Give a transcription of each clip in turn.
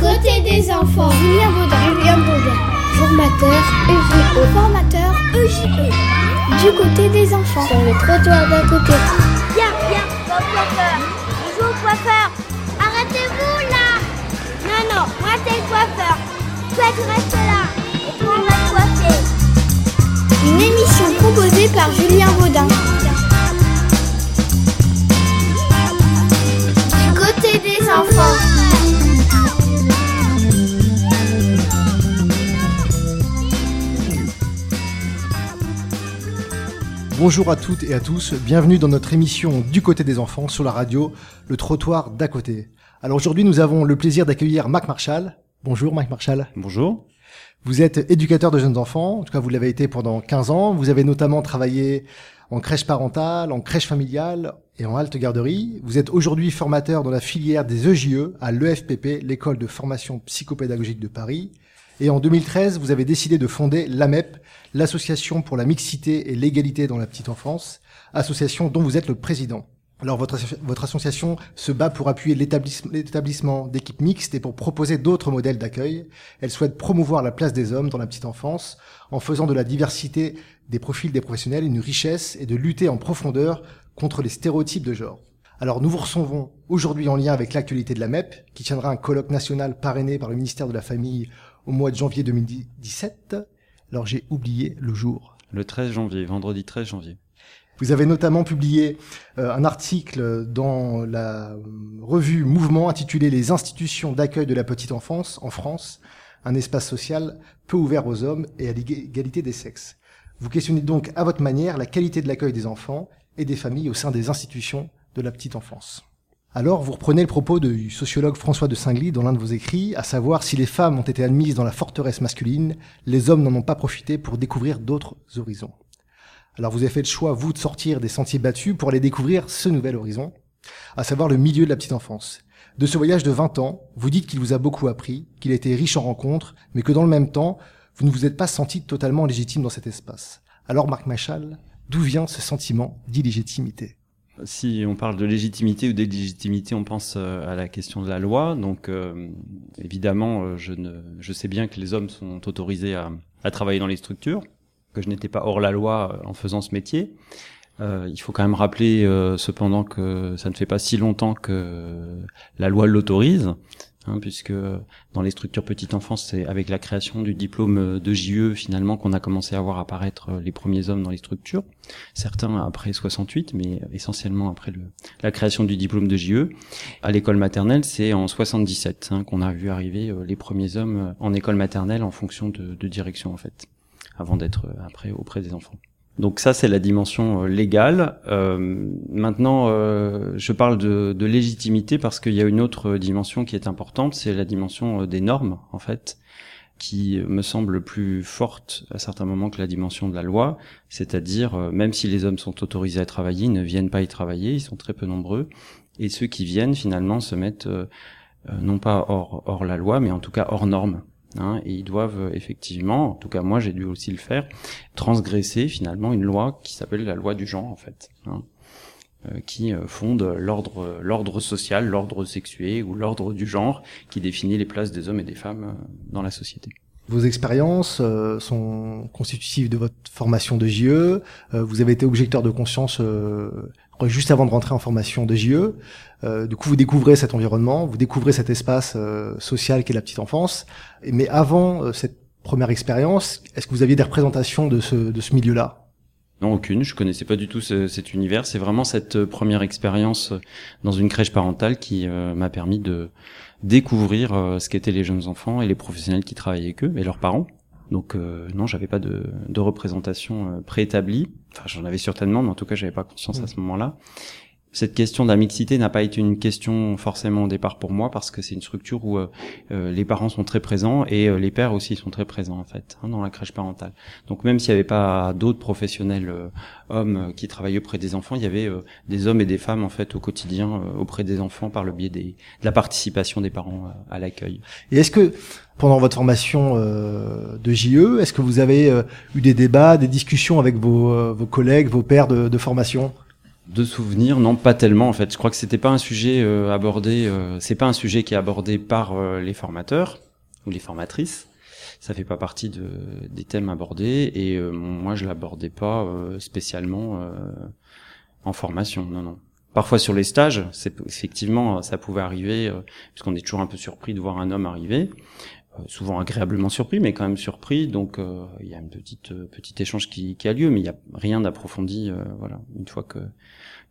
côté des enfants. Julien Baudin. Julien Baudin. Formateur EJE. Formateur EJE. Du côté des enfants. Sur le trottoir d'à côté. Viens, viens, au coiffeur. On joue au coiffeur. Arrêtez-vous là Non, non, moi c'est le coiffeur. Toi tu restes là. Et toi on va te coiffer. Une émission proposée par Julien Baudin. Du côté des enfants. Bonjour à toutes et à tous, bienvenue dans notre émission Du côté des enfants sur la radio, le trottoir d'à côté. Alors aujourd'hui nous avons le plaisir d'accueillir Mac Marshall. Bonjour Mac Marshall. Bonjour. Vous êtes éducateur de jeunes enfants, en tout cas vous l'avez été pendant 15 ans. Vous avez notamment travaillé en crèche parentale, en crèche familiale et en halte garderie. Vous êtes aujourd'hui formateur dans la filière des EJE à l'EFPP, l'école de formation psychopédagogique de Paris. Et en 2013, vous avez décidé de fonder l'AMEP, l'Association pour la mixité et l'égalité dans la petite enfance, association dont vous êtes le président. Alors votre, association se bat pour appuyer l'établissement l'établissement d'équipes mixtes et pour proposer d'autres modèles d'accueil. Elle souhaite promouvoir la place des hommes dans la petite enfance en faisant de la diversité des profils des professionnels une richesse et de lutter en profondeur contre les stéréotypes de genre. Alors nous vous recevons aujourd'hui en lien avec l'actualité de la MEP, qui tiendra un colloque national parrainé par le ministère de la Famille au mois de janvier 2017. Alors j'ai oublié le jour. Le 13 janvier, vendredi 13 janvier. Vous avez notamment publié euh, un article dans la euh, revue Mouvement intitulé Les institutions d'accueil de la petite enfance en France, un espace social peu ouvert aux hommes et à l'égalité des sexes. Vous questionnez donc à votre manière la qualité de l'accueil des enfants et des familles au sein des institutions de la petite enfance. Alors, vous reprenez le propos du sociologue François de Singly dans l'un de vos écrits, à savoir si les femmes ont été admises dans la forteresse masculine, les hommes n'en ont pas profité pour découvrir d'autres horizons. Alors, vous avez fait le choix, vous, de sortir des sentiers battus pour aller découvrir ce nouvel horizon, à savoir le milieu de la petite enfance. De ce voyage de 20 ans, vous dites qu'il vous a beaucoup appris, qu'il a été riche en rencontres, mais que dans le même temps, vous ne vous êtes pas senti totalement légitime dans cet espace. Alors, Marc Machal, d'où vient ce sentiment d'illégitimité? Si on parle de légitimité ou d'illégitimité, on pense euh, à la question de la loi. Donc, euh, évidemment, euh, je, ne, je sais bien que les hommes sont autorisés à, à travailler dans les structures, que je n'étais pas hors la loi en faisant ce métier. Euh, il faut quand même rappeler cependant que ça ne fait pas si longtemps que la loi l'autorise. Hein, puisque dans les structures petite enfance, c'est avec la création du diplôme de JE finalement qu'on a commencé à voir apparaître les premiers hommes dans les structures. Certains après 68, mais essentiellement après le, la création du diplôme de JE. À l'école maternelle, c'est en 77 hein, qu'on a vu arriver les premiers hommes en école maternelle en fonction de, de direction en fait, avant d'être après auprès des enfants. Donc ça, c'est la dimension légale. Euh, maintenant, euh, je parle de, légitimité parce qu'il y a une autre dimension qui est importante, c'est la dimension des normes, en fait, qui me semble plus forte à certains moments que la dimension de la loi. C'est-à-dire, même si les hommes sont autorisés à travailler, ils ne viennent pas y travailler, ils sont très peu nombreux, et ceux qui viennent finalement se mettent euh, non pas hors la loi, mais en tout cas hors normes. Hein, et ils doivent effectivement, en tout cas moi j'ai dû aussi le faire, transgresser finalement une loi qui s'appelle la loi du genre en fait, hein, euh, qui fonde l'ordre l'ordre social, l'ordre sexué ou l'ordre du genre, qui définit les places des hommes et des femmes dans la société. Vos expériences euh, sont constitutives de votre formation de JE. Euh, vous avez été objecteur de conscience euh, juste avant de rentrer en formation de JE. Euh, du coup, vous découvrez cet environnement, vous découvrez cet espace euh, social qu'est la petite enfance. Mais avant euh, cette première expérience, est-ce que vous aviez des représentations de ce, de ce milieu-là? Non, aucune. Je connaissais pas du tout ce, cet univers. C'est vraiment cette première expérience dans une crèche parentale qui m'a permis de découvrir ce qu'étaient les jeunes enfants et les professionnels qui travaillaient avec eux et leurs parents. Donc euh, non, j'avais pas de, de représentation euh, préétablie. Enfin, j'en avais certainement, mais en tout cas, j'avais pas conscience à ce moment-là. Cette question de la mixité n'a pas été une question forcément au départ pour moi parce que c'est une structure où euh, les parents sont très présents et euh, les pères aussi sont très présents en fait hein, dans la crèche parentale. Donc même s'il n'y avait pas d'autres professionnels euh, hommes qui travaillaient auprès des enfants, il y avait des hommes et des femmes en fait au quotidien auprès des enfants par le biais des, de la participation des parents à l'accueil. Et est-ce que pendant votre formation euh, de JE, est-ce que vous avez euh, eu des débats, des discussions avec vos, euh, vos collègues, vos de, de formation? De souvenirs, non, pas tellement en fait. Je crois que c'était pas un sujet euh, abordé. Euh, c'est pas un sujet qui est abordé par euh, les formateurs ou les formatrices. Ça fait pas partie de, des thèmes abordés et moi je l'abordais pas spécialement en formation. Non, non. Parfois sur les stages, c'est effectivement ça pouvait arriver puisqu'on est toujours un peu surpris de voir un homme arriver. Euh, souvent agréablement surpris, mais quand même surpris. Donc euh, il y a une petite euh, petit échange qui, qui, a lieu, mais il n'y a rien d'approfondi. voilà, une fois que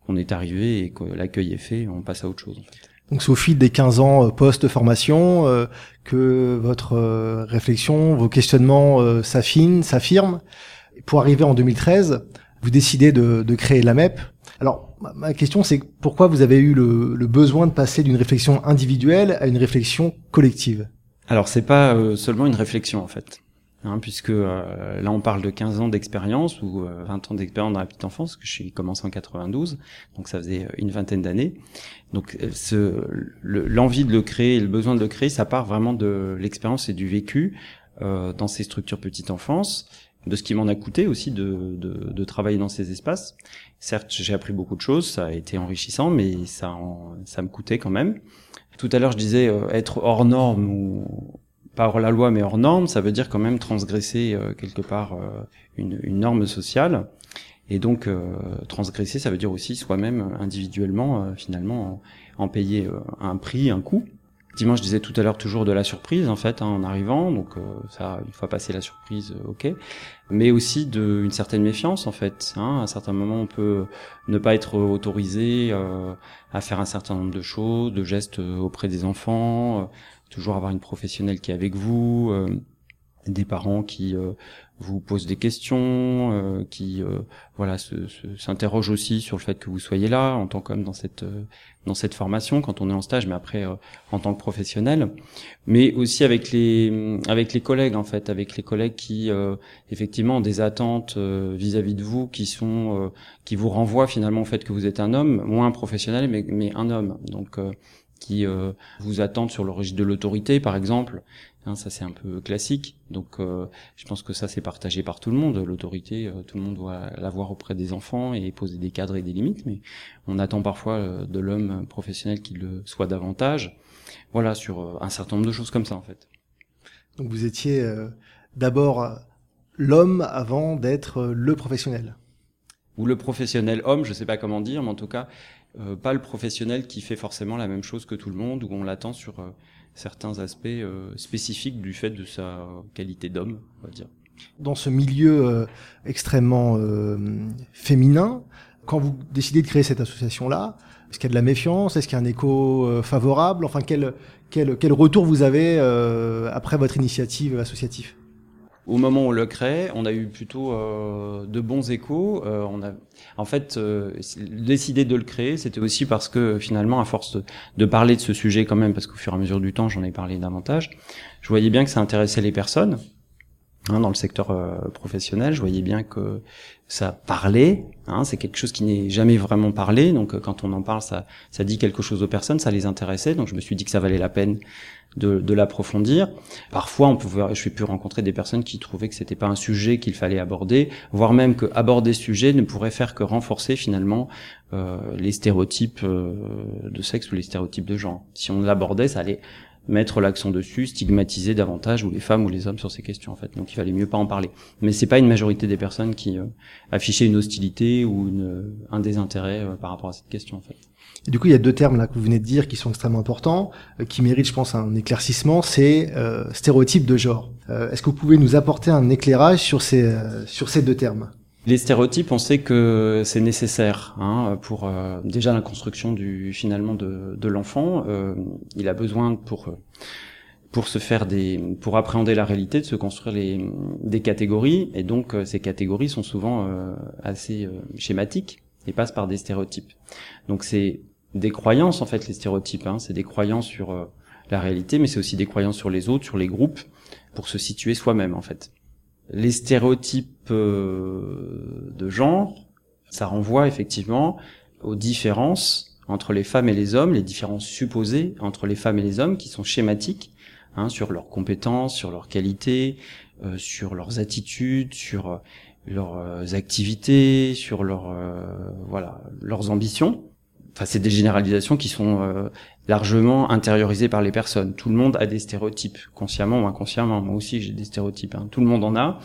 qu'on est arrivé et que l'accueil est fait, on passe à autre chose. En fait. Donc c'est au fil des 15 ans post-formation que votre réflexion, vos questionnements s'affinent, s'affirment. Pour arriver en 2013, vous décidez de, de créer la MEP. Alors ma question c'est pourquoi vous avez eu le, le besoin de passer d'une réflexion individuelle à une réflexion collective? Alors c'est pas euh, seulement une réflexion en fait, hein, puisque euh, là on parle de 15 ans d'expérience ou 20 euh, ans d'expérience dans la petite enfance, que suis commencé en 92, donc ça faisait une vingtaine d'années. Donc ce, l'envie de le créer, le besoin de le créer, ça part vraiment de l'expérience et du vécu dans ces structures petite enfance, de ce qui m'en a coûté aussi de, de, de, travailler dans ces espaces. Certes, j'ai appris beaucoup de choses, ça a été enrichissant, mais ça, ça me coûtait quand même. Tout à l'heure, je disais euh, être hors norme ou pas la loi, mais hors norme, ça veut dire quand même transgresser euh, quelque part euh, une, norme sociale. Et donc transgresser, ça veut dire aussi soi-même individuellement, finalement, en, payer un prix, un coût. Effectivement, je disais tout à l'heure toujours de la surprise en fait hein, en arrivant, donc euh, ça une fois passé la surprise, euh, ok, mais aussi de une certaine méfiance en fait. Hein, à un certain moment, on peut ne pas être autorisé euh, à faire un certain nombre de choses, de gestes auprès des enfants, toujours avoir une professionnelle qui est avec vous, des parents qui vous posent des questions, qui voilà s'interrogent aussi sur le fait que vous soyez là en tant qu'homme dans cette dans cette formation quand on est en stage, mais après euh, en tant que professionnel, mais aussi avec les avec les collègues en fait, avec les collègues qui euh, effectivement ont des attentes euh, vis-à-vis de vous, qui sont qui vous renvoient finalement au fait que vous êtes un homme, moins un professionnel, mais mais un homme, donc qui vous attendent sur le registre de l'autorité par exemple, Hein, ça c'est un peu classique. Donc euh, je pense que ça c'est partagé par tout le monde. L'autorité, euh, tout le monde doit l'avoir auprès des enfants et poser des cadres et des limites. Mais on attend parfois euh, de l'homme professionnel qu'il le soit davantage. Voilà sur un certain nombre de choses comme ça en fait. Donc vous étiez d'abord l'homme avant d'être le professionnel. Ou le professionnel homme, je sais pas comment dire, mais en tout cas pas le professionnel qui fait forcément la même chose que tout le monde, où on l'attend sur certains aspects euh, spécifiques du fait de sa qualité d'homme, on va dire. Dans ce milieu euh, extrêmement euh, féminin, quand vous décidez de créer cette association-là, est-ce qu'il y a de la méfiance? Est-ce qu'il y a un écho favorable? Enfin, quel, quel, quel retour vous avez après votre initiative associative? Au moment où on le crée, on a eu plutôt euh, de bons échos. Euh, on a, en fait, euh, décidé de le créer, c'était aussi parce que finalement, à force de, parler de ce sujet quand même, parce qu'au fur et à mesure du temps, j'en ai parlé davantage, je voyais bien que ça intéressait les personnes. Hein, dans le secteur euh, professionnel, je voyais bien que ça parlait. Hein, c'est quelque chose qui n'est jamais vraiment parlé. Donc, euh, quand on en parle, ça, ça dit quelque chose aux personnes, ça les intéressait. Donc, je me suis dit que ça valait la peine de, l'approfondir. Parfois, on pouvait, je suis pu rencontrer des personnes qui trouvaient que c'était pas un sujet qu'il fallait aborder, voire même que aborder ce sujet ne pourrait faire que renforcer finalement euh, les stéréotypes euh, de sexe ou les stéréotypes de genre. Si on l'abordait, ça allait mettre l'accent dessus, stigmatiser davantage ou les femmes ou les hommes sur ces questions en fait. Donc il fallait mieux pas en parler. Mais c'est pas une majorité des personnes qui euh, affichaient une hostilité ou un désintérêt par rapport à cette question en fait. Du coup, il y a deux termes là que vous venez de dire qui sont extrêmement importants, qui méritent, je pense, un éclaircissement. C'est stéréotype de genre. Est-ce que vous pouvez nous apporter un éclairage sur ces sur ces deux termes? Les stéréotypes, on sait que c'est nécessaire hein, pour euh, déjà la construction du finalement de, de l'enfant. Euh, il a besoin pour pour se faire des pour appréhender la réalité de se construire les des catégories et donc euh, ces catégories sont souvent assez schématiques et passent par des stéréotypes. Donc c'est des croyances en fait les stéréotypes. Hein, c'est des croyances sur la réalité, mais c'est aussi des croyances sur les autres, sur les groupes, pour se situer soi-même en fait les stéréotypes euh, de genre, ça renvoie effectivement aux différences entre les femmes et les hommes, les différences supposées entre les femmes et les hommes qui sont schématiques hein, sur leurs compétences, sur leurs qualités, euh, sur leurs attitudes, sur leurs activités, sur leurs voilà leurs ambitions. Enfin, c'est des généralisations qui sont largement intériorisées par les personnes. Tout le monde a des stéréotypes, consciemment ou inconsciemment. Moi aussi, j'ai des stéréotypes. Hein. Tout le monde en a.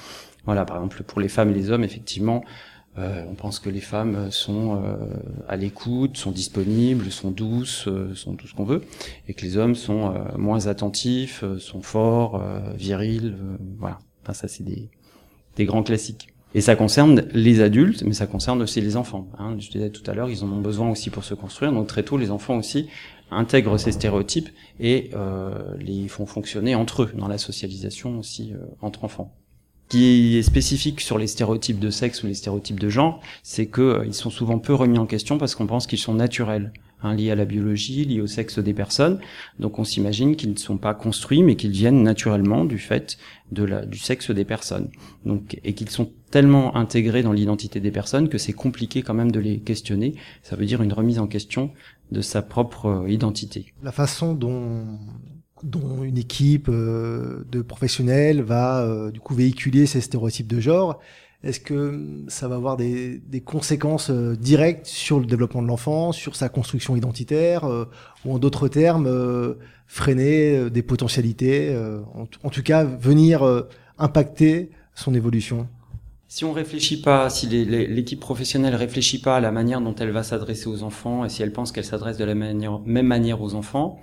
Voilà, par exemple, pour les femmes et les hommes, effectivement, euh, on pense que les femmes sont euh, à l'écoute, sont disponibles, sont douces, euh, sont tout ce qu'on veut, et que les hommes sont moins attentifs, sont forts, virils, voilà. Enfin, ça, c'est des, des grands classiques. Et ça concerne les adultes, mais ça concerne aussi les enfants. Hein. Je disais tout à l'heure, ils en ont besoin aussi pour se construire. Donc très tôt, les enfants aussi intègrent ces stéréotypes et les font fonctionner entre eux dans la socialisation aussi entre enfants qui est spécifique sur les stéréotypes de sexe ou les stéréotypes de genre, c'est qu'ils euh, sont souvent peu remis en question parce qu'on pense qu'ils sont naturels, hein, liés à la biologie, liés au sexe des personnes. Donc on s'imagine qu'ils ne sont pas construits, mais qu'ils viennent naturellement du fait de la, du sexe des personnes. Donc et qu'ils sont tellement intégrés dans l'identité des personnes que c'est compliqué quand même de les questionner. Ça veut dire une remise en question de sa propre euh, identité. La façon dont dont une équipe euh, de professionnels va euh, du coup véhiculer ces stéréotypes de genre. Est-ce que ça va avoir des, conséquences euh, directes sur le développement de l'enfant, sur sa construction identitaire, ou en d'autres termes, freiner des potentialités, en, tout cas venir impacter son évolution? Si on réfléchit pas, si l'équipe professionnelle réfléchit pas à la manière dont elle va s'adresser aux enfants et si elle pense qu'elle s'adresse de la même manière aux enfants,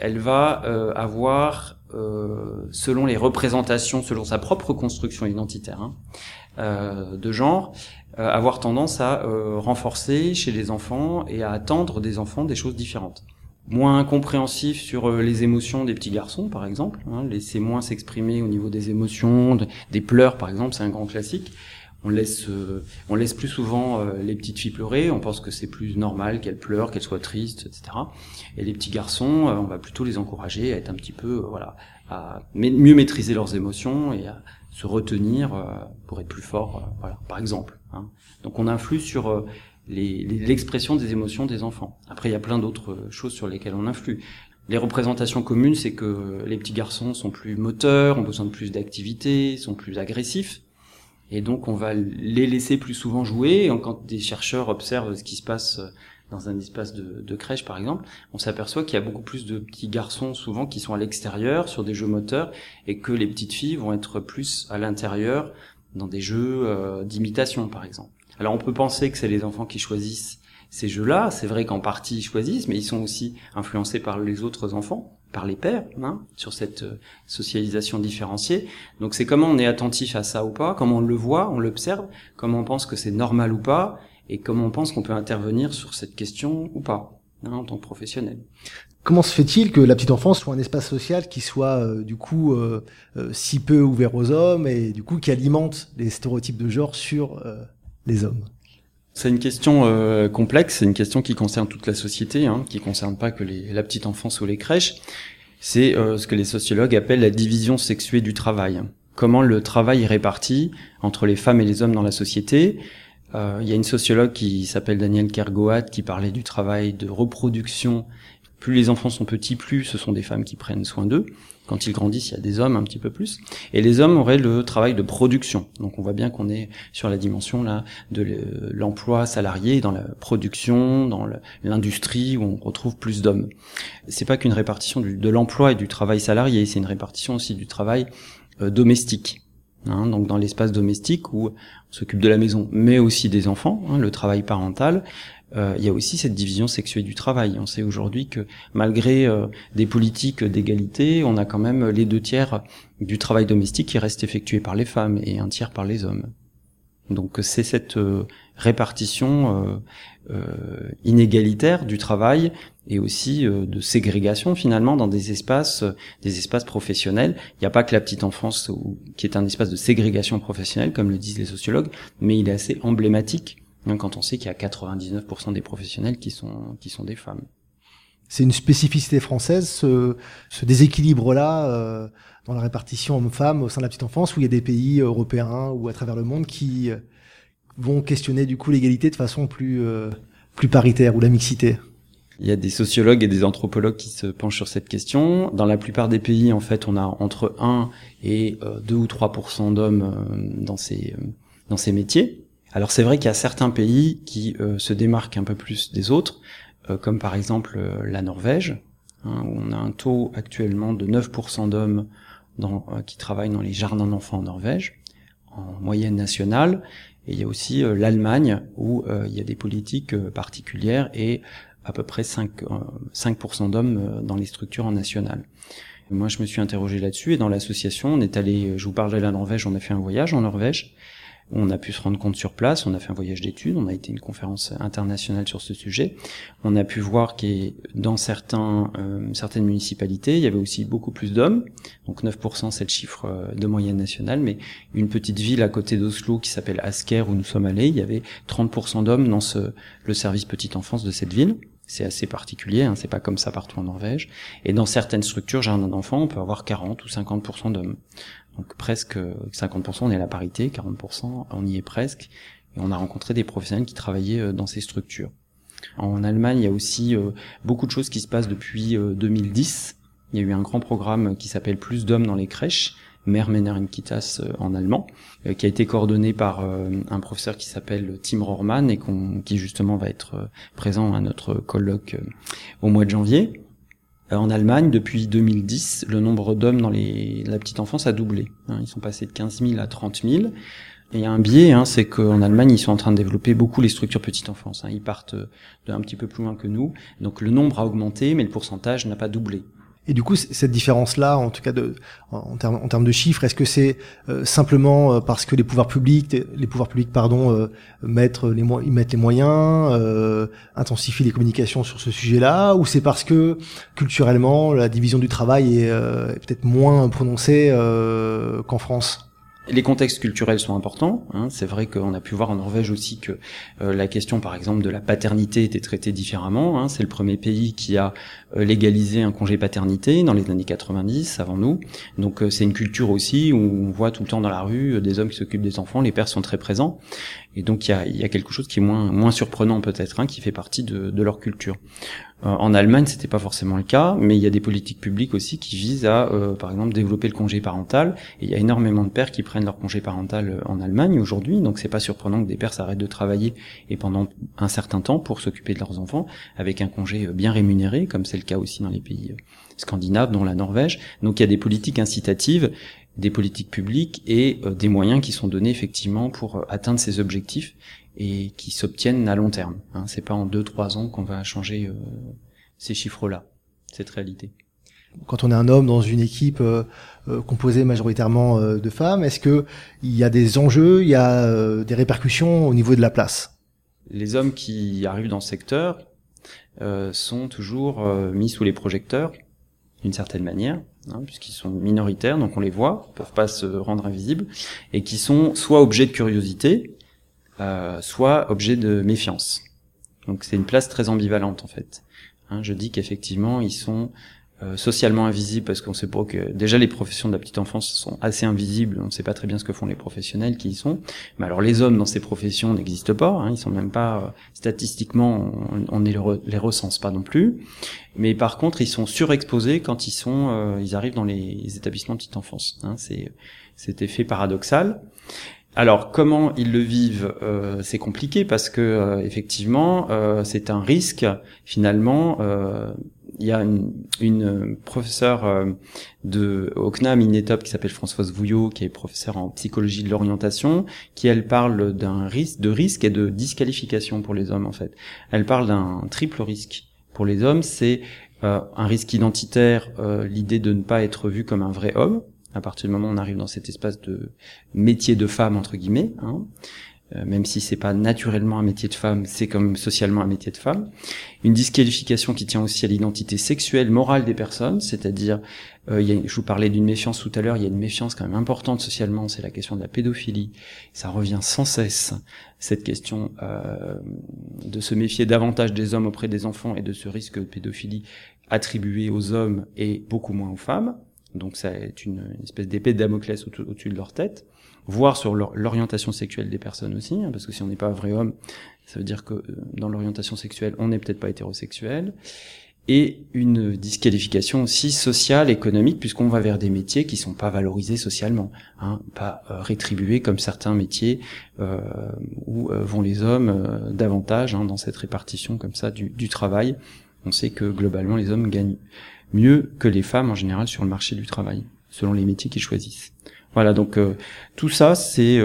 elle va euh, avoir, euh, selon les représentations, selon sa propre construction identitaire hein, euh, de genre, avoir tendance à renforcer chez les enfants et à attendre des enfants des choses différentes. Moins compréhensif sur les émotions des petits garçons, par exemple, hein, laisser moins s'exprimer au niveau des émotions, des pleurs, par exemple, c'est un grand classique on laisse euh, on laisse plus souvent euh, les petites filles pleurer on pense que c'est plus normal qu'elles pleurent qu'elles soient tristes etc et les petits garçons euh, on va plutôt les encourager à être un petit peu voilà à mieux maîtriser leurs émotions et à se retenir pour être plus fort voilà par exemple hein. donc on influe sur l'expression des émotions des enfants après il y a plein d'autres choses sur lesquelles on influe les représentations communes, c'est que les petits garçons sont plus moteurs, ont besoin de plus d'activité, sont plus agressifs. Et donc on va les laisser plus souvent jouer. Et quand des chercheurs observent ce qui se passe euh, dans un espace de, de crèche par exemple, on s'aperçoit qu'il y a beaucoup plus de petits garçons souvent qui sont à l'extérieur sur des jeux moteurs et que les petites filles vont être plus à l'intérieur dans des jeux euh, d'imitation par exemple. Alors on peut penser que c'est les enfants qui choisissent ces jeux-là, c'est vrai qu'en partie ils choisissent, mais ils sont aussi influencés par les autres enfants par les pairs hein, sur cette euh, socialisation différenciée. Donc c'est comment on est attentif à ça ou pas, comment on le voit, on l'observe, comment on pense que c'est normal ou pas, et comment on pense qu'on peut intervenir sur cette question ou pas hein, en tant que professionnel. Comment se fait-il que la petite enfance soit un espace social qui soit euh, du coup euh, si peu ouvert aux hommes et du coup qui alimente les stéréotypes de genre sur les hommes? C'est une question euh, complexe, c'est une question qui concerne toute la société, hein, qui concerne pas que les, la petite enfance ou les crèches. C'est euh, ce que les sociologues appellent la division sexuée du travail. Comment le travail est réparti entre les femmes et les hommes dans la société? Euh, il y a une sociologue qui s'appelle Danielle Kergoat qui parlait du travail de reproduction. Plus les enfants sont petits, plus ce sont des femmes qui prennent soin d'eux. Quand ils grandissent, il y a des hommes un petit peu plus. Et les hommes auraient le travail de production. Donc on voit bien qu'on est sur la dimension là de l'emploi salarié dans la production, dans l'industrie où on retrouve plus d'hommes. C'est pas qu'une répartition de l'emploi et du travail salarié, c'est une répartition aussi du travail euh, domestique. Hein, donc dans l'espace domestique où on s'occupe de la maison, mais aussi des enfants, hein, le travail parental, euh, il y a aussi cette division sexuée du travail. On sait aujourd'hui que malgré euh, des politiques d'égalité, on a quand même les deux tiers du travail domestique qui reste effectué par les femmes et un tiers par les hommes. Donc c'est cette euh, répartition inégalitaire du travail et aussi de ségrégation finalement dans des espaces, des espaces professionnels. Il n'y a pas que la petite enfance qui est un espace de ségrégation professionnelle comme le disent les sociologues, mais il est assez emblématique même quand on sait qu'il y a 99% des professionnels qui sont, qui sont des femmes. C'est une spécificité française, ce, ce déséquilibre-là euh, dans la répartition hommes-femmes au sein de la petite enfance, où il y a des pays européens ou à travers le monde qui euh, vont questionner du coup l'égalité de façon plus, euh, plus paritaire ou la mixité. Il y a des sociologues et des anthropologues qui se penchent sur cette question. Dans la plupart des pays, en fait, on a entre 1 et 2 ou 3% d'hommes dans ces dans ces métiers. Alors c'est vrai qu'il y a certains pays qui se démarquent un peu plus des autres, comme par exemple la Norvège, hein, où on a un taux actuellement de 9% d'hommes qui travaillent dans les jardins d'enfants en Norvège, en moyenne nationale. Et il y a aussi l'Allemagne, où il y a des politiques particulières et à peu près 5, 5% euh, d'hommes euh, dans les structures en national. Moi, je me suis interrogé là-dessus et dans l'association, on est allé, je vous parle de la Norvège, on a fait un voyage en Norvège. On a pu se rendre compte sur place, on a fait un voyage d'études, on a été une conférence internationale sur ce sujet. On a pu voir que dans certains, euh, certaines municipalités, il y avait aussi beaucoup plus d'hommes. Donc 9%, c'est le chiffre de moyenne nationale, mais une petite ville à côté d'Oslo qui s'appelle Asker où nous sommes allés, il y avait 30% d'hommes dans le service petite enfance de cette ville c'est assez particulier, hein, c'est pas comme ça partout en Norvège. Et dans certaines structures jardin d'enfants, on peut avoir 40 ou 50% d'hommes. Donc presque 50%, on est à la parité, 40%, on y est presque. Et on a rencontré des professionnels qui travaillaient euh, dans ces structures. En Allemagne, il y a aussi euh, beaucoup de choses qui se passent depuis 2010. Euh, il y a eu un grand programme qui s'appelle Plus d'hommes dans les crèches, Mermener in Kitas euh, en allemand, euh, qui a été coordonné par euh, un professeur qui s'appelle Tim Rohrmann et qui justement va être présent à notre colloque au mois de janvier. En Allemagne, depuis 2010, le nombre d'hommes dans la petite enfance a doublé. Hein. Ils sont passés de 15 000 à 30 000. Et il y a un biais, hein, c'est qu'en Allemagne, ils sont en train de développer beaucoup les structures petite enfance. Hein. Ils partent d'un petit peu plus loin que nous. Donc le nombre a augmenté, mais le pourcentage n'a pas doublé. Et du coup, cette différence-là, en tout cas de, en, termes, en termes de chiffres, est-ce que c'est euh, simplement euh, parce que les pouvoirs publics, les pouvoirs publics, pardon, euh, mettent les moyens, euh, intensifient les communications sur ce sujet-là, ou c'est parce que culturellement la division du travail est, est peut-être moins prononcée qu'en France? Les contextes culturels sont importants. Hein. C'est vrai qu'on a pu voir en Norvège aussi que euh, la question, par exemple, de la paternité était traitée différemment. Hein. C'est le premier pays qui a euh, légalisé un congé paternité dans les années 90, avant nous. Donc euh, c'est une culture aussi où on voit tout le temps dans la rue des hommes qui s'occupent des enfants, les pères sont très présents. Et donc il y a, y a, quelque chose qui est moins, moins surprenant peut-être, hein, qui fait partie de, de leur culture. Euh, en Allemagne, c'était pas forcément le cas, mais il y a des politiques publiques aussi qui visent à, euh, par exemple, développer le congé parental. Et il y a énormément de pères qui prennent leur congé parental euh, en Allemagne aujourd'hui, donc c'est pas surprenant que des pères s'arrêtent de travailler et pendant un certain temps pour s'occuper de leurs enfants avec un congé bien rémunéré, comme c'est le cas aussi dans les pays scandinaves, dont la Norvège. Donc il y a des politiques incitatives des politiques publiques et des moyens qui sont donnés effectivement pour atteindre ces objectifs et qui s'obtiennent à long terme. Hein. C'est pas en deux trois ans qu'on va changer euh, ces chiffres-là, cette réalité. Quand on est un homme dans une équipe euh, euh, composée majoritairement de femmes, est-ce que il y a des enjeux, il y a des répercussions au niveau de la place? Les hommes qui arrivent dans ce secteur sont toujours mis sous les projecteurs d'une certaine manière, hein, puisqu'ils sont minoritaires, donc on les voit, peuvent pas se rendre invisibles, et qui sont soit objets de curiosité, euh, soit objet de méfiance. Donc c'est une place très ambivalente en fait. Hein, je dis qu'effectivement ils sont euh, socialement invisibles parce qu'on sait pas que déjà les professions de la petite enfance sont assez invisibles, on ne sait pas très bien ce que font les professionnels qui y sont. Mais alors les hommes dans ces professions n'existent pas, hein, ils sont même pas euh, statistiquement, on, ne les, recense pas non plus. Mais par contre ils sont surexposés quand ils sont, ils arrivent dans les établissements de petite enfance. Hein, c'est cet effet paradoxal. Alors comment ils le vivent, euh, c'est compliqué parce que euh, effectivement euh, c'est un risque. Finalement, il y a une, une professeure de au CNAM INETOP qui s'appelle Françoise Vouillot, qui est professeure en psychologie de l'orientation, qui elle parle d'un risque, de risque et de disqualification pour les hommes en fait. Elle parle d'un triple risque pour les hommes. C'est un risque identitaire, l'idée de ne pas être vu comme un vrai homme à partir du moment où on arrive dans cet espace de métier de femme entre guillemets, hein, euh, même si c'est pas naturellement un métier de femme, c'est comme socialement un métier de femme. Une disqualification qui tient aussi à l'identité sexuelle, morale des personnes, c'est-à-dire, euh, je vous parlais d'une méfiance tout à l'heure, il y a une méfiance quand même importante socialement, c'est la question de la pédophilie. Ça revient sans cesse, cette question euh, de se méfier davantage des hommes auprès des enfants et de ce risque de pédophilie attribué aux hommes et beaucoup moins aux femmes. Donc ça est une, espèce d'épée de Damoclès au-dessus de leur tête. Voir sur l'orientation sexuelle des personnes aussi, hein, parce que si on n'est pas un vrai homme, ça veut dire que euh, dans l'orientation sexuelle, on n'est peut-être pas hétérosexuel. et une disqualification aussi sociale, économique, puisqu'on va vers des métiers qui sont pas valorisés socialement, hein, pas euh, rétribués comme certains métiers euh, où euh, vont les hommes davantage hein, dans cette répartition comme ça du, du, travail. On sait que globalement les hommes gagnent mieux que les femmes en général sur le marché du travail, selon les métiers qu'ils choisissent. Voilà, donc tout ça, c'est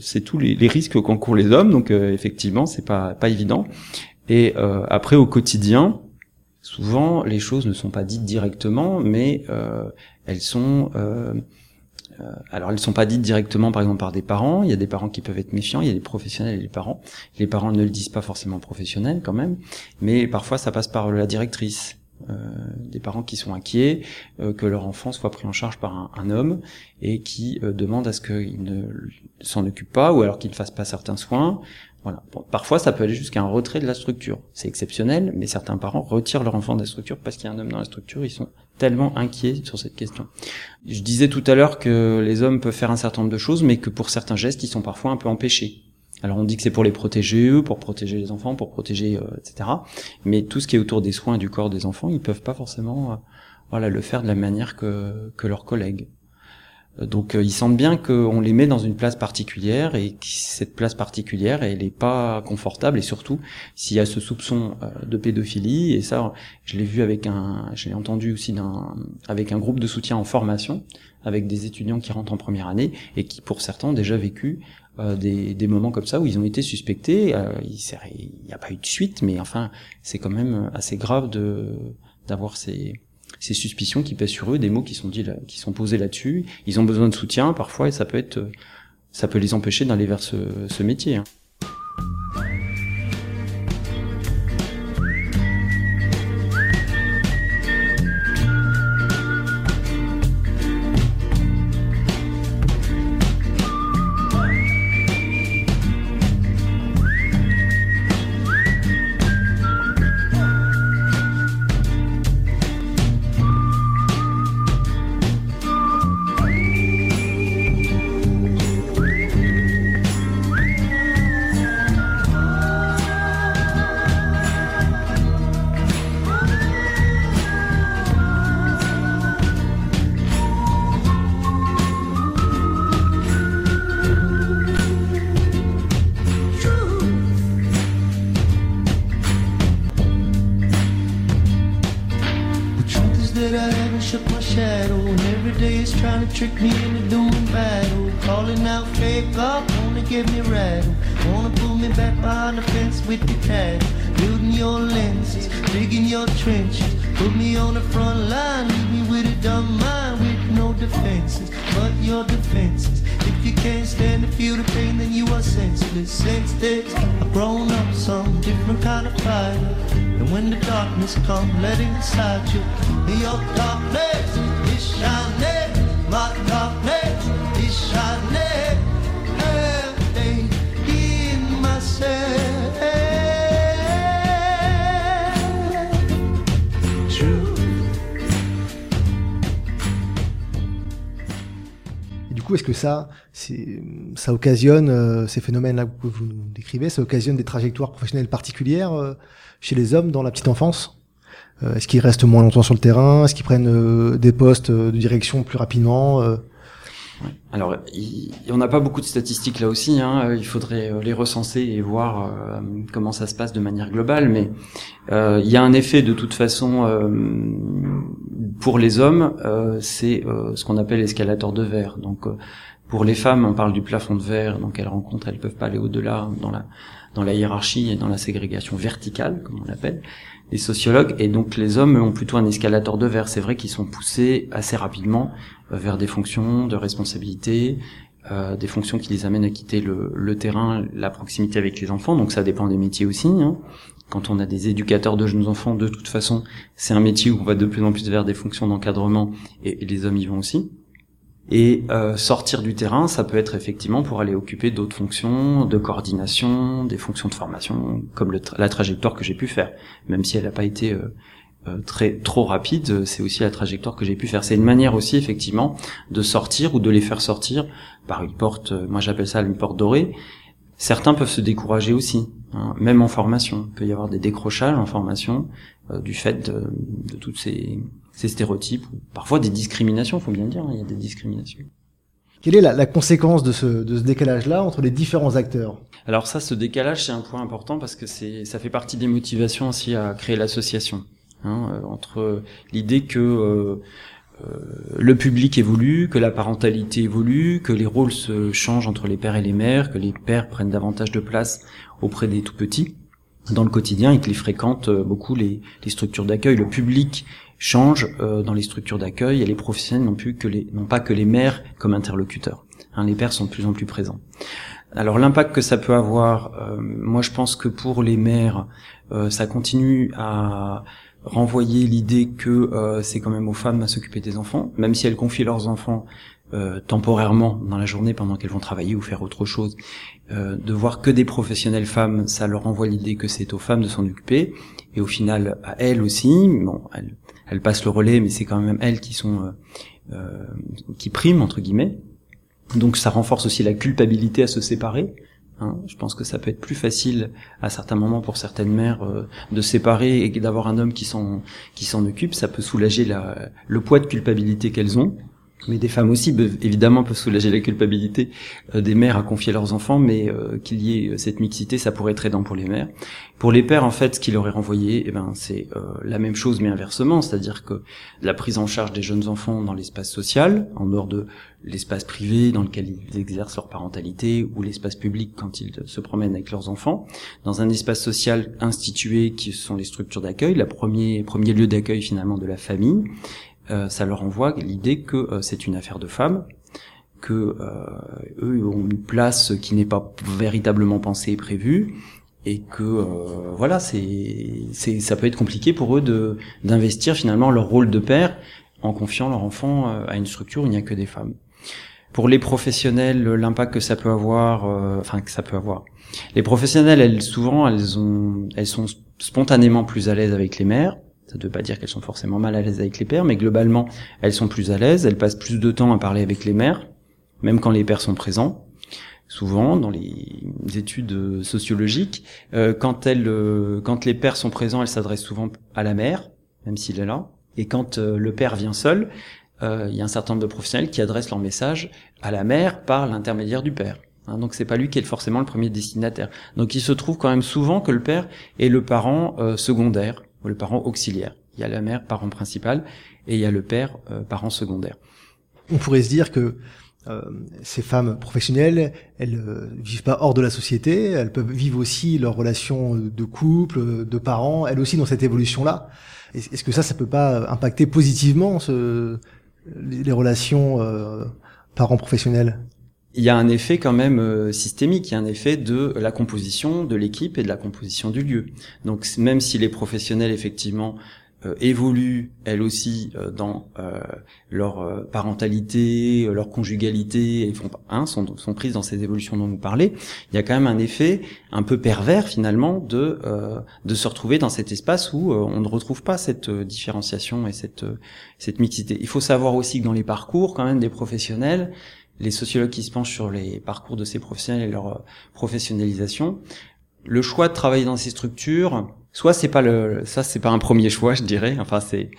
c'est tous les, risques qu'encourent les hommes. Donc effectivement, c'est pas pas évident. Et après au quotidien, souvent les choses ne sont pas dites directement, mais euh, elles sont euh, euh, alors elles sont pas dites directement par exemple par des parents. Il y a des parents qui peuvent être méfiants, il y a des professionnels et les parents. Les parents ne le disent pas forcément professionnels quand même, mais parfois ça passe par la directrice. Euh, des parents qui sont inquiets euh, que leur enfant soit pris en charge par un, homme et qui euh, demandent à ce qu'il ne s'en occupe pas ou alors qu'il ne fasse pas certains soins voilà. parfois, ça peut aller jusqu'à un retrait de la structure. C'est exceptionnel, mais certains parents retirent leur enfant de la structure parce qu'il y a un homme dans la structure. Ils sont tellement inquiets sur cette question. Je disais tout à l'heure que les hommes peuvent faire un certain nombre de choses, mais que pour certains gestes, ils sont parfois un peu empêchés. Alors on dit que c'est pour les protéger eux, pour protéger les enfants, pour protéger, euh, etc. Mais tout ce qui est autour des soins du corps des enfants, ils peuvent pas forcément, euh, voilà, le faire de la manière que, que leurs collègues. Donc euh, ils sentent bien qu'on les met dans une place particulière et que cette place particulière elle n'est pas confortable et surtout s'il y a ce soupçon de pédophilie et ça je l'ai vu avec un je l'ai entendu aussi avec un groupe de soutien en formation avec des étudiants qui rentrent en première année et qui pour certains ont déjà vécu euh, des, des moments comme ça où ils ont été suspectés il n'y a pas eu de suite mais enfin c'est quand même assez grave de d'avoir ces ces suspicions qui pèsent sur eux, des mots qui sont dit qui sont posés là-dessus. Ils ont besoin de soutien parfois et ça peut être, ça peut les empêcher d'aller vers ce, ce métier. Hein. your defenses. If you can't stand to feel the pain, then you are senseless. Since this, I've grown up some different kind of fighter. And when the darkness comes, let it inside you. Your darkness is shining, my darkness. Est-ce que ça, ça occasionne euh, ces phénomènes-là que vous nous décrivez, ça occasionne des trajectoires professionnelles particulières euh, chez les hommes dans la petite enfance? Euh, Est-ce qu'ils restent moins longtemps sur le terrain? Est-ce qu'ils prennent des postes de direction plus rapidement alors, on n'a pas beaucoup de statistiques là aussi. Hein. Il faudrait les recenser et voir comment ça se passe de manière globale. Mais il y a un effet de toute façon pour les hommes, euh, c'est euh, ce qu'on appelle l'escalator de verre. Euh, pour les femmes, on parle du plafond de verre, donc elles rencontrent, elles peuvent pas aller au-delà dans la dans la hiérarchie et dans la ségrégation verticale, comme on l'appelle, les sociologues. Et donc les hommes ont plutôt un escalator de verre. C'est vrai qu'ils sont poussés assez rapidement vers des fonctions de responsabilité, euh, des fonctions qui les amènent à quitter le, le, terrain, la proximité avec les enfants. Donc ça dépend des métiers aussi. Hein quand on a des éducateurs de jeunes enfants, de toute façon, c'est un métier où on va de plus en plus vers des fonctions d'encadrement et, les hommes y vont aussi. Et euh, sortir du terrain, ça peut être effectivement pour aller occuper d'autres fonctions de coordination, des fonctions de formation, comme la trajectoire que j'ai pu faire, même si elle n'a pas été euh, euh, très trop rapide, c'est aussi la trajectoire que j'ai pu faire. C'est une manière aussi effectivement de sortir ou de les faire sortir par une porte, moi j'appelle ça une porte dorée, Certains peuvent se décourager aussi, hein, même en formation. Il peut y avoir des décrochages en formation euh, du fait de, de toutes ces, ces, stéréotypes, parfois des discriminations, faut bien le dire, hein, il y a des discriminations. Quelle est la, la conséquence de ce, de ce décalage-là entre les différents acteurs? Alors ça, ce décalage, c'est un point important parce que c'est, ça fait partie des motivations aussi à créer l'association. Hein, euh, entre l'idée que euh, euh, le public évolue, que la parentalité évolue, que les rôles se changent entre les pères et les mères, que les pères prennent davantage de place auprès des tout petits dans le quotidien et qu'ils fréquentent beaucoup les, les structures d'accueil. Le public change euh, dans les structures d'accueil et les professionnels n'ont plus que les, non pas que les mères comme interlocuteurs. Hein, les pères sont de plus en plus présents. Alors l'impact que ça peut avoir, euh, moi je pense que pour les mères, euh, ça continue à renvoyer l'idée que euh, c'est quand même aux femmes à s'occuper des enfants, même si elles confient leurs enfants euh, temporairement dans la journée pendant qu'elles vont travailler ou faire autre chose, euh, de voir que des professionnels femmes, ça leur renvoie l'idée que c'est aux femmes de s'en occuper, et au final à elles aussi, bon, elles, elles passent le relais, mais c'est quand même elles qui sont qui priment entre guillemets. Donc ça renforce aussi la culpabilité à se séparer, Hein, je pense que ça peut être plus facile à certains moments pour certaines mères euh, de séparer et d'avoir un homme qui s'en qui s'en occupe. Ça peut soulager la, le poids de culpabilité qu'elles ont. Mais des femmes aussi, évidemment, peuvent soulager la culpabilité euh, des mères à confier leurs enfants, mais euh, qu'il y ait cette mixité, ça pourrait être aidant pour les mères. Pour les pères, en fait, ce qu'il aurait renvoyé, eh ben, c'est la même chose, mais inversement, c'est-à-dire que la prise en charge des jeunes enfants dans l'espace social, en dehors de l'espace privé dans lequel ils exercent leur parentalité ou l'espace public quand ils se promènent avec leurs enfants, dans un espace social institué qui sont les structures d'accueil, le premier, premier lieu d'accueil finalement de la famille, euh, ça leur envoie l'idée que euh, c'est une affaire de femmes, que euh, eux ont une place qui n'est pas véritablement pensée et prévue, et que euh, voilà, c'est, ça peut être compliqué pour eux de d'investir finalement leur rôle de père en confiant leur enfant à une structure où il n'y a que des femmes. Pour les professionnels, l'impact que ça peut avoir, euh, enfin que ça peut avoir. Les professionnels, elles souvent, elles ont, elles sont spontanément plus à l'aise avec les mères. Ça ne veut pas dire qu'elles sont forcément mal à l'aise avec les pères, mais globalement, elles sont plus à l'aise. Elles passent plus de temps à parler avec les mères, même quand les pères sont présents souvent dans les études sociologiques, euh, quand elles, euh, quand les pères sont présents, elles s'adressent souvent à la mère, même s'il est là. Et quand le père vient seul, euh, il y a un certain nombre de professionnels qui adressent leur message à la mère par l'intermédiaire du père. Hein, donc c'est pas lui qui est forcément le premier destinataire. Donc il se trouve quand même souvent que le père est le parent euh, secondaire ou le parent auxiliaire. Il y a la mère parent principal et il y a le père euh, parent secondaire. On pourrait se dire que euh, ces femmes professionnelles, elles euh, vivent pas hors de la société, elles peuvent vivre aussi leurs relations de couple, de parents, elles aussi dans cette évolution-là. Est-ce que ça, ça peut pas impacter positivement les relations euh, parents professionnels? Il y a un effet quand même euh, systémique, il y a un effet de la composition de l'équipe et de la composition du lieu. Donc même si les professionnels effectivement euh, évoluent elles aussi euh, dans euh, leur parentalité, leur conjugalité, et font, hein, sont, sont prises dans ces évolutions dont vous parlez, il y a quand même un effet un peu pervers finalement de de se retrouver dans cet espace où on ne retrouve pas cette différenciation et cette cette mixité. Il faut savoir aussi que dans les parcours quand même des professionnels, les sociologues qui se penchent sur les parcours de ces professionnels et leur professionnalisation, le choix de travailler dans ces structures soit c'est pas le ça c'est pas un premier choix je dirais. Enfin c'est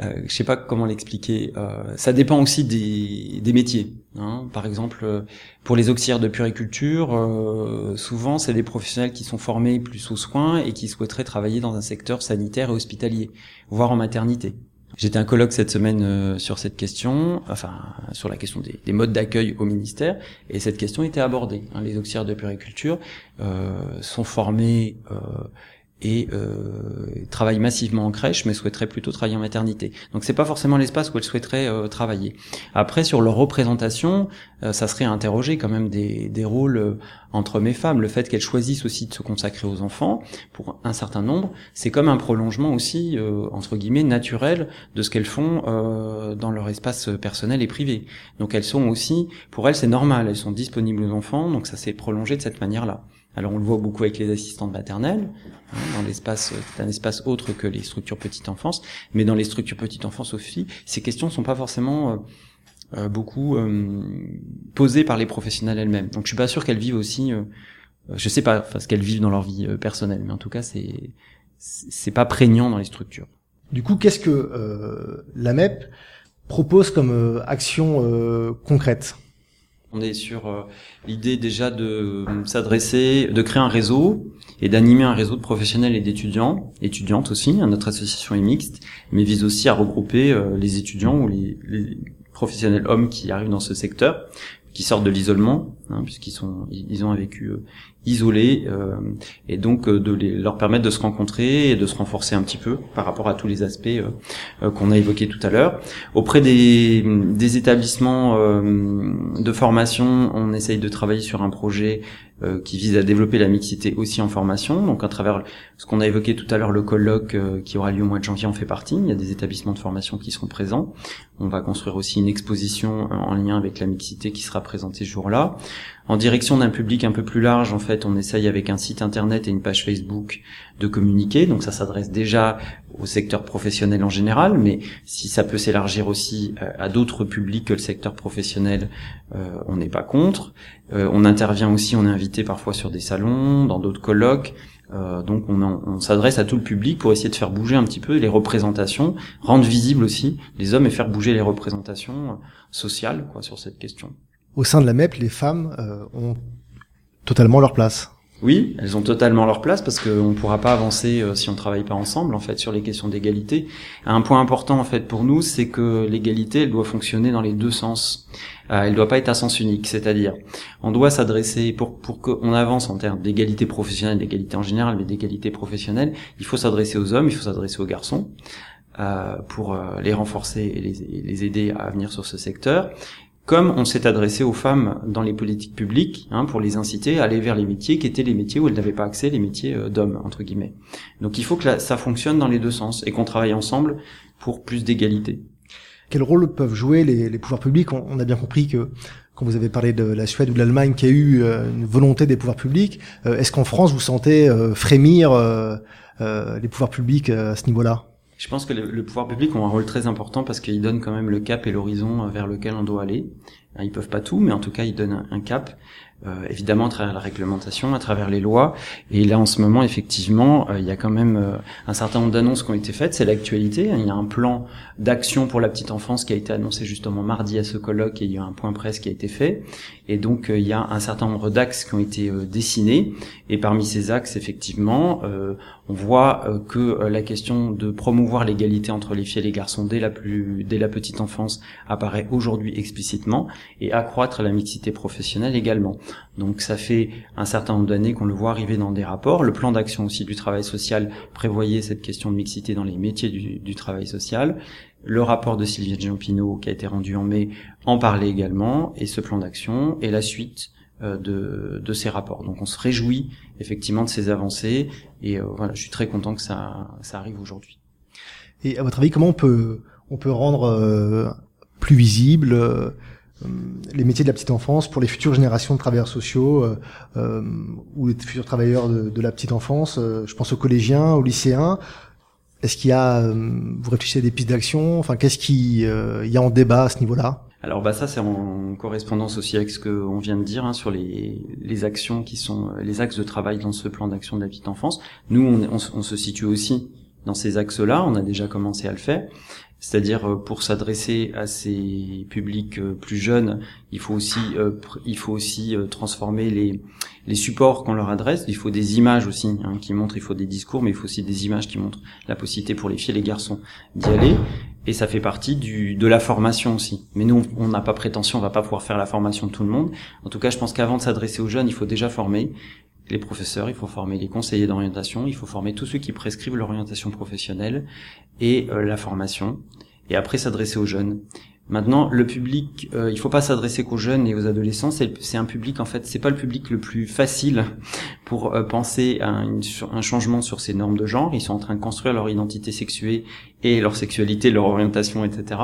euh, je sais pas comment l'expliquer euh, ça dépend aussi des, des métiers hein. par exemple euh, pour les auxiliaires de puriculture euh, souvent c'est des professionnels qui sont formés plus aux soins et qui souhaiteraient travailler dans un secteur sanitaire et hospitalier voire en maternité J'étais un colloque cette semaine euh, sur cette question, enfin sur la question des, des modes d'accueil au ministère, et cette question était abordée. Hein. les auxiliaires de puriculture euh, sont formés euh, et euh, travaillent massivement en crèche, mais souhaiteraient plutôt travailler en maternité. Donc c'est pas forcément l'espace où elles souhaiteraient euh, travailler. Après sur leur représentation, euh, ça serait à interroger quand même des, des rôles euh, entre hommes et femmes. Le fait qu'elles choisissent aussi de se consacrer aux enfants, pour un certain nombre, c'est comme un prolongement aussi entre guillemets naturel de ce qu'elles font dans leur espace personnel et privé. Donc elles sont aussi, pour elles c'est normal, elles sont disponibles aux enfants, donc ça s'est prolongé de cette manière-là. Alors on le voit beaucoup avec les assistantes maternelles, hein, dans l'espace, c'est un espace autre que les structures petite enfance, mais dans les structures petite enfance aussi, ces questions ne sont pas forcément euh, euh beaucoup euh, posées par les professionnels elles-mêmes. Donc je suis pas sûr qu'elles vivent aussi euh, je sais pas ce qu'elles vivent dans leur vie personnelle, mais en tout cas, c'est c'est pas prégnant dans les structures. Du coup, qu'est-ce que euh, la MEP propose comme euh, action euh, concrète? On est sur euh, l'idée déjà de s'adresser, de créer un réseau et d'animer un réseau de professionnels et d'étudiants, étudiantes aussi. Hein, notre association est mixte, mais vise aussi à regrouper les étudiants ou les, professionnels hommes qui arrivent dans ce secteur qui sortent de l'isolement, hein, puisqu'ils sont, ils ont vécu euh, isolé, euh, et donc euh, de leur permettre de se rencontrer et de se renforcer un petit peu par rapport à tous les aspects qu'on a évoqués tout à l'heure. Auprès des, des établissements de formation, on essaye de travailler sur un projet euh, qui vise à développer la mixité aussi en formation. Donc à travers ce qu'on a évoqué tout à l'heure, le colloque euh, qui aura lieu au mois de janvier en fait partie. Il y a des établissements de formation qui seront présents. On va construire aussi une exposition en lien avec la mixité qui sera présentée ce jour-là. En direction d'un public un peu plus large, en fait, on essaye avec un site internet et une page Facebook de communiquer. Donc ça s'adresse déjà au secteur professionnel en général, mais si ça peut s'élargir aussi euh, à d'autres publics que le secteur professionnel, euh, on n'est pas contre. Euh, on intervient aussi, on est invité parfois sur des salons, dans d'autres colloques. donc on, s'adresse à tout le public pour essayer de faire bouger un petit peu les représentations, rendre visibles aussi les hommes et faire bouger les représentations sociales sur cette question au sein de la MEP, les femmes ont totalement leur place. Oui, elles ont totalement leur place parce qu'on ne pourra pas avancer euh, si on ne travaille pas ensemble en fait sur les questions d'égalité. Un point important en fait pour nous, c'est que l'égalité, elle doit fonctionner dans les deux sens. Euh, elle ne doit pas être à sens unique, c'est-à-dire on doit s'adresser pour pour qu'on avance en termes d'égalité professionnelle, d'égalité en général, mais d'égalité professionnelle, il faut s'adresser aux hommes, il faut s'adresser aux garçons. Euh, pour les renforcer et les, les, aider à venir sur ce secteur comme on s'est adressé aux femmes dans les politiques publiques, hein, pour les inciter à aller vers les métiers qui étaient les métiers où elles n'avaient pas accès, les métiers euh, d'hommes, entre guillemets. Donc il faut que ça fonctionne dans les deux sens et qu'on travaille ensemble pour plus d'égalité. Quel rôle peuvent jouer les, pouvoirs publics? On, a bien compris que quand vous avez parlé de la Suède ou de l'Allemagne qui a eu euh, une volonté des pouvoirs publics, euh, est-ce qu'en France vous sentez frémir les pouvoirs publics à ce niveau-là? Je pense que le, pouvoir public ont un rôle très important parce qu'ils donnent quand même le cap et l'horizon vers lequel on doit aller. Ils peuvent pas tout, mais en tout cas ils donnent un, cap. Euh, évidemment à travers la réglementation, à travers les lois. Et là en ce moment effectivement, euh, il y a quand même un certain nombre d'annonces qui ont été faites. C'est l'actualité. Il y a un plan d'action pour la petite enfance qui a été annoncé justement mardi à ce colloque et il y a un point presse qui a été fait. Et donc il y a un certain nombre d'axes qui ont été dessinés. Et parmi ces axes, effectivement, on voit euh, que euh, la question de promouvoir l'égalité entre les filles et les garçons dès la plus dès la petite enfance apparaît aujourd'hui explicitement et accroître la mixité professionnelle également. Donc ça fait un certain nombre d'années qu'on le voit arriver dans des rapports. Le plan d'action aussi du travail social prévoyait cette question de mixité dans les métiers du, du travail social. Le rapport de Sylvie Giampino qui a été rendu en mai en parlait également et ce plan d'action et la suite euh, de, de, ces rapports. Donc on se réjouit effectivement de ces avancées et euh, voilà, je suis très content que ça, ça arrive aujourd'hui. Et à votre avis, comment on peut on peut rendre euh, plus visible les métiers de la petite enfance pour les futures générations de travailleurs sociaux ou les futurs travailleurs de, la petite enfance Je pense aux collégiens, aux lycéens. Est-ce qu'il y a, vous réfléchissez à des pistes d'action? Enfin, qu'est-ce qui il y a en débat à ce niveau-là? Alors bah ça c'est en correspondance aussi avec ce qu'on vient de dire hein, sur les, les actions qui sont les axes de travail dans ce plan d'action de la petite enfance. Nous on, on, se situe aussi dans ces axes-là, on a déjà commencé à le faire. C'est-à-dire euh, pour s'adresser à ces publics euh, plus jeunes, il faut aussi euh, il faut aussi transformer les les supports qu'on leur adresse. Il faut des images aussi hein, qui montrent. Il faut des discours, mais il faut aussi des images qui montrent la possibilité pour les filles et les garçons d'y aller et ça fait partie du, de la formation aussi. Mais nous, on n'a pas prétention, on va pas pouvoir faire la formation de tout le monde. En tout cas, je pense qu'avant de s'adresser aux jeunes, il faut déjà former les professeurs, il faut former les conseillers d'orientation, il faut former tous ceux qui prescrivent l'orientation professionnelle et euh, la formation, et après s'adresser aux jeunes. Maintenant, le public, euh, il faut pas s'adresser qu'aux jeunes et aux adolescents. C'est un public, en fait, c'est pas le public le plus facile pour euh, penser à un changement sur ces normes de genre. Ils sont en train de construire leur identité sexuée et leur sexualité, leur orientation, etc.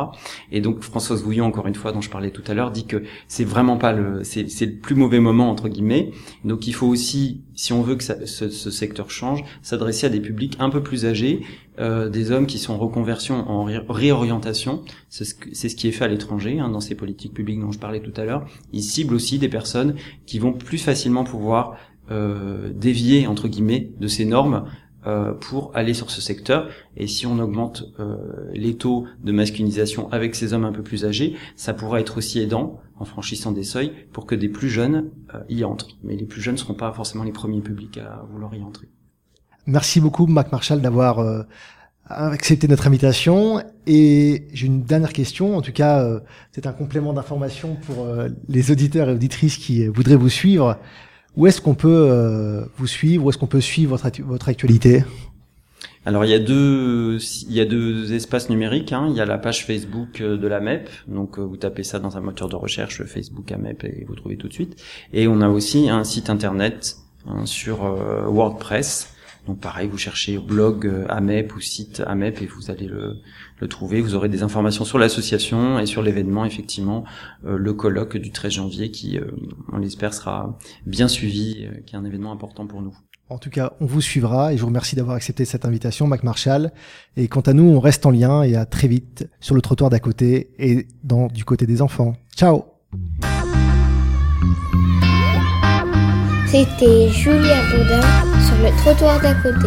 Et donc Françoise Vouillon, encore une fois, dont je parlais tout à l'heure, dit que c'est vraiment pas le, c'est, le plus mauvais moment entre guillemets. Donc il faut aussi, si on veut que ce, ce, secteur change, s'adresser à des publics un peu plus âgés, euh, des hommes qui sont en reconversion, en réorientation. C'est ce, qui est fait à l'étranger hein, dans ces politiques publiques dont je parlais tout à l'heure. Ils ciblent aussi des personnes qui vont plus facilement pouvoir euh, dévier entre guillemets de ces normes euh, pour aller sur ce secteur. Et si on augmente les taux de masculinisation avec ces hommes un peu plus âgés, ça pourra être aussi aidant en franchissant des seuils pour que des plus jeunes y entrent. Mais les plus jeunes ne seront pas forcément les premiers publics à vouloir y entrer. Merci beaucoup, Mac Marshall, d'avoir euh, accepté notre invitation. Et j'ai une dernière question. En tout cas, euh, c'est un complément d'information pour euh, les auditeurs et auditrices qui voudraient vous suivre. Où est-ce qu'on peut euh, vous suivre? Où est-ce qu'on peut suivre votre, votre actualité? Alors il y a deux il y a deux espaces numériques. Hein. Il y a la page Facebook euh, de la MEP, donc euh, vous tapez ça dans un moteur de recherche Facebook AMEP et vous trouvez tout de suite. Et on a aussi un site internet hein, sur euh, WordPress. Donc pareil, vous cherchez blog euh, AMEP ou site AMEP et vous allez le, le trouver. Vous aurez des informations sur l'association et sur l'événement, effectivement, euh, le colloque du 13 janvier qui, euh, on l'espère, sera bien suivi, euh, qui est un événement important pour nous. En tout cas, on vous suivra et je vous remercie d'avoir accepté cette invitation, Mac Marshall. Et quant à nous, on reste en lien et à très vite sur le trottoir d'à côté et dans du côté des enfants. Ciao C'était Julia Baudin sur le trottoir d'à côté.